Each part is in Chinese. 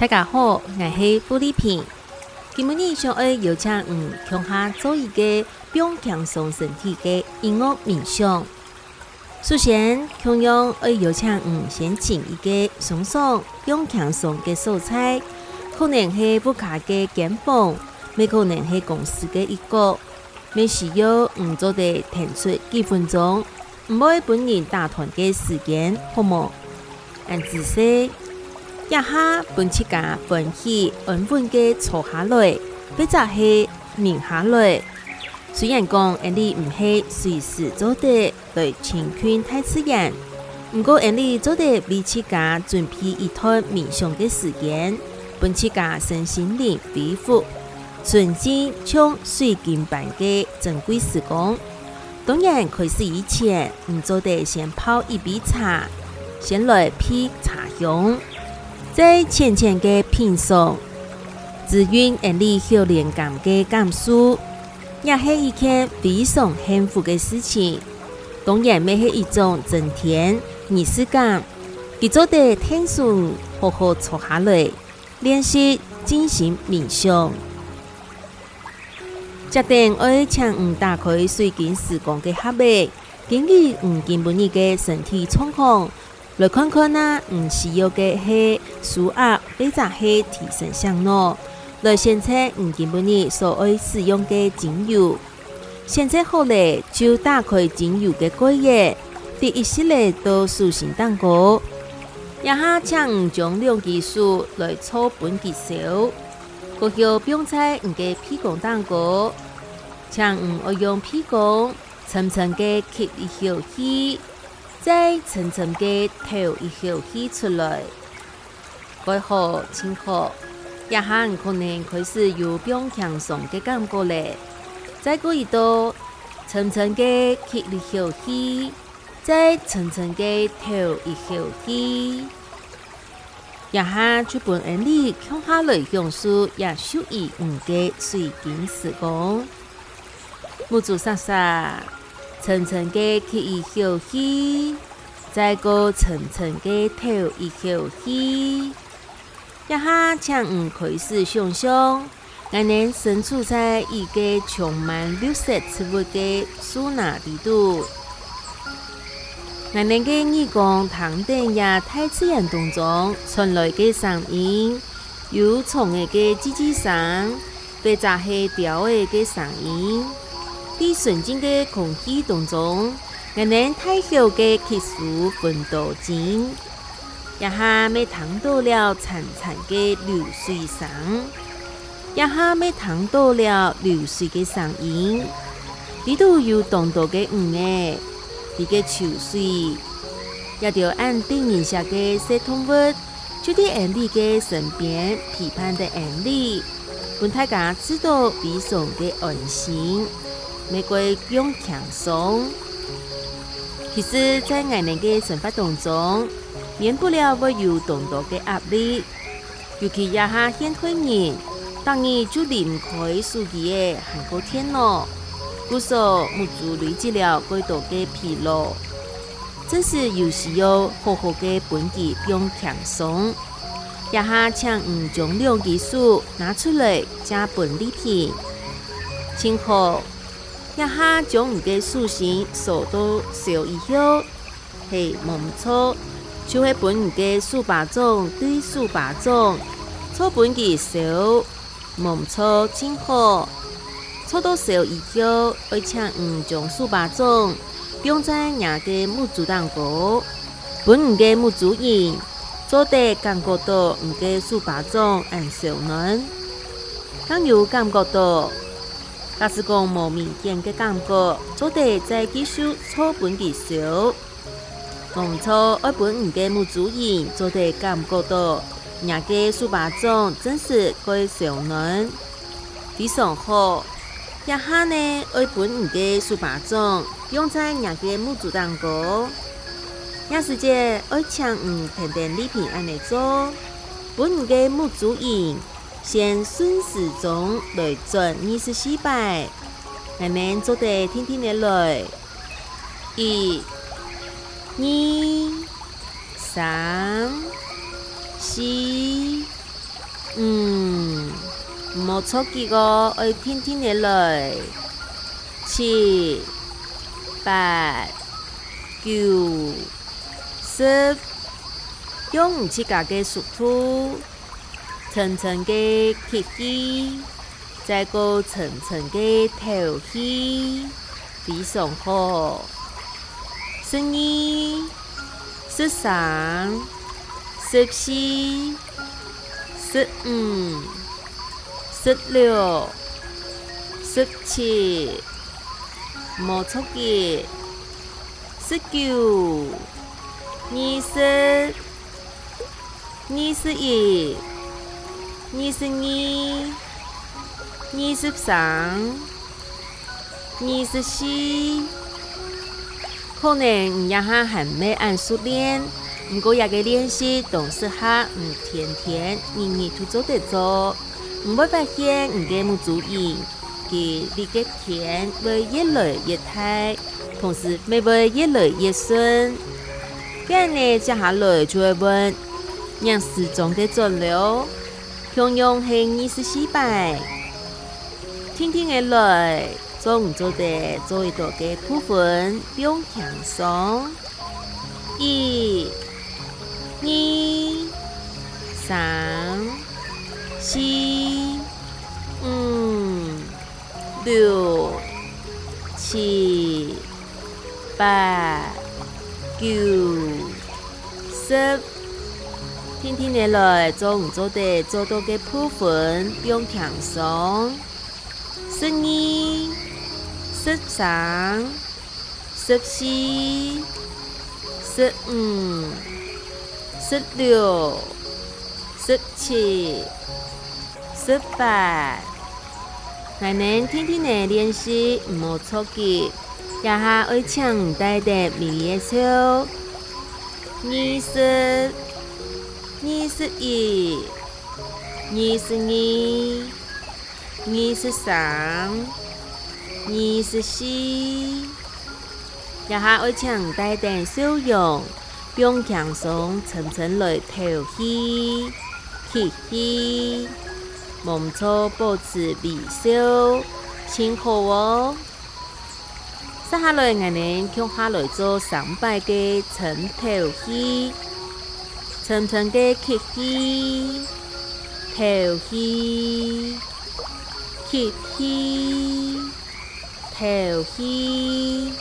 大家好，我是付丽萍。今日想要邀请你强下做一个永强松身体的音乐冥想。首先，强用爱邀请你先请一个松松永强松的素材，可能是不卡的肩膀，每可能是公司的一个，每时要嗯做的腾出几分钟，唔会本人打团的时间，好冇？按姿势。一下半次架，半起稳稳的坐下来，俾扎是眠下来。虽然讲我哋唔是随时做的对，晴天太刺眼。不过我哋做的每次架准备一套冥想的时间，半次架身心灵皮复，纯正像水晶般的珍贵时光。当然开始以前，你就得先泡一杯茶，先来劈茶熊。在浅浅的品尝，紫愿和你修炼感的感受，也是一件非常幸福的事情。当然，也是一种增添仪式感。他做的天顺，好好坐下来，练习精神冥想，决定爱强五打开随近时光的黑背，给予五健不腻的身体状况。来看看呐，唔是要个黑苏压、飞炸黑提升香糯。来现在唔根本呢所爱使用个精油。现在好了，就打开精油嘅盖叶，第一系列都塑形蛋糕。一下请唔将两几束来搓本极少。个叫冰菜唔嘅屁股蛋糕，请唔我用屁股层层嘅切一小片。再层层的透一后气出来，改好清好，一下可能开始由边强送的感过来。再过一道，层层的吸一后气，再层层的透一后气。一下出本按理向下类运输也属于我们的水景时光，木做啥啥。层层的吸一休息，再过层层的跳一休息。一下请午开始上象，俺们身处在一个充满绿色植物的苏纳地带。俺们的耳光、藤顶呀、太自然动中传来的声音，有虫的吱吱声，被杂黑鸟的的嗓音。在纯净的空气当中，我们太头的结束奋斗景，一下没躺到了潺潺的流水上，一下没躺到了流水的上沿。这都有动荡的鱼哎，这个秋水，要着按定义下的系统物，就伫按这个身边批判的安利。不大家知道彼宋的安心。每个月用强松，其实在我们的生活当中，免不了会有众多的压力，尤其压下先退年，当然就离不开熟悉的韩国天诺，不说，母猪累积了过多的疲劳，这是有时要好好的本地用强松，一下请五种六技术拿出来加本地品，辛苦。一下将五加数钱，数到小一九，系蒙草，就会本五加数八种对树把种，草本极小蒙草真好。草到小以后，要请五将树把种，用在两个木竹当果，本五加木竹影，做底感觉到五加树把种按少暖，刚有感觉到。他是讲无明显家感觉，土地在继续粗本极少，农初一本五个木主园，土地感觉多，人家数百种，真是该少能，非常好。一下呢，一本五个数百种，用在人家木主当糕。要是这二请五田田礼品安尼做，本五个木主园。先顺时钟来转，二是四排，慢慢做得天天的来。一、二、三、四、五，没错几个，要天天的来。七、八、九、十，用唔起架速度。层层的贴起，再过层层的透气，非常好。十、一、十、三、十、四、十、五、十、六、十、七、没错的。十九、二十、二十一。你是你，你是上，你是西，可能你一下还没按熟练，不过也个练习，总是哈，唔天天、年年都做得做，唔会发现唔该唔注意，佮你个甜会越来越太，同时咪会越来越顺，咁样呢，下来就会问，粮食总的足了。中央黑，你是四北，天天的来，做唔做得做一道嘅部分，表轻松。一、二、三、四、五、六、七、八、九、十。天天来来做唔做的做到嘅部分，不用放松。十二、十三、十四、十五、十六、十七、十八。奶奶天天来练习唔好错记，也下会唱带的《毕业操。二十。你是一，你是二，你是三，你是四，一下围墙带点笑容，冰箱上层层来透气，嘿嘿，萌草保持微笑，真好哦，接下来我们，脚下来做三百个枕头戏。長長嘅揭衣、條衣、揭衣、條衣，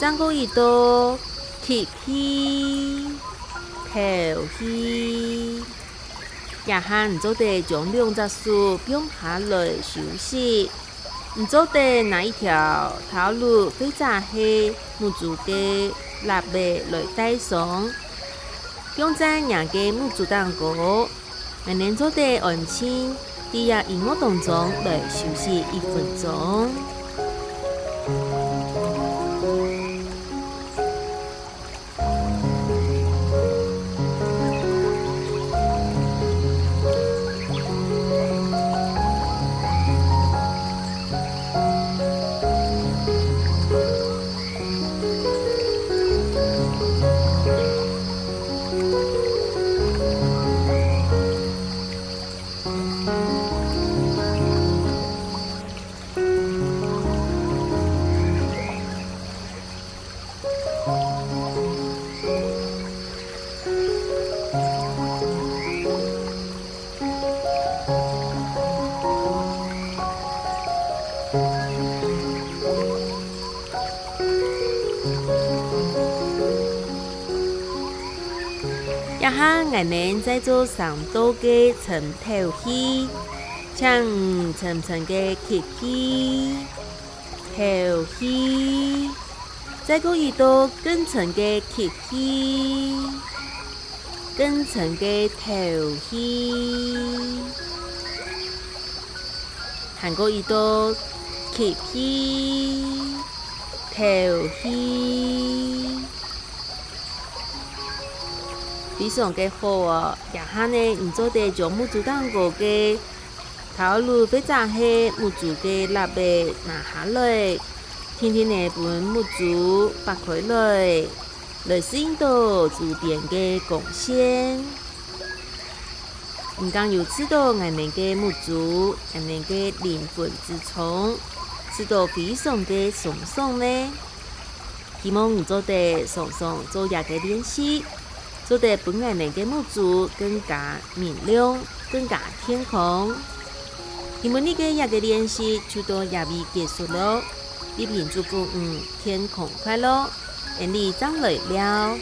爭高熱度揭衣、條衣。日閒唔做地將兩隻樹放下來休息，唔做地那一條頭路非常黑，木做嘅臘味來帶上。永在两个木桌当过，每年做的安心，也要一目当中来休息一分钟。我们在做上多个层头戏，唱层层的起起头戏再过一道更长的起起，更长的头戏，还过一道起戏，头戏。非常的好哦！然后呢，你做的就母猪当过个套路非常黑，母猪给拉白拿下来，天天的分木竹白开来，来是到度主的贡献。你刚有知道俺们的母竹，俺们的灵魂之虫，知道非常的松松呢。希望你做的松松做一个练习。祝得本岸那的母子更加明亮，更加天空。你们那个也个练习就到亚尾结束了，一并祝福嗯，天空快乐，眼力长累了。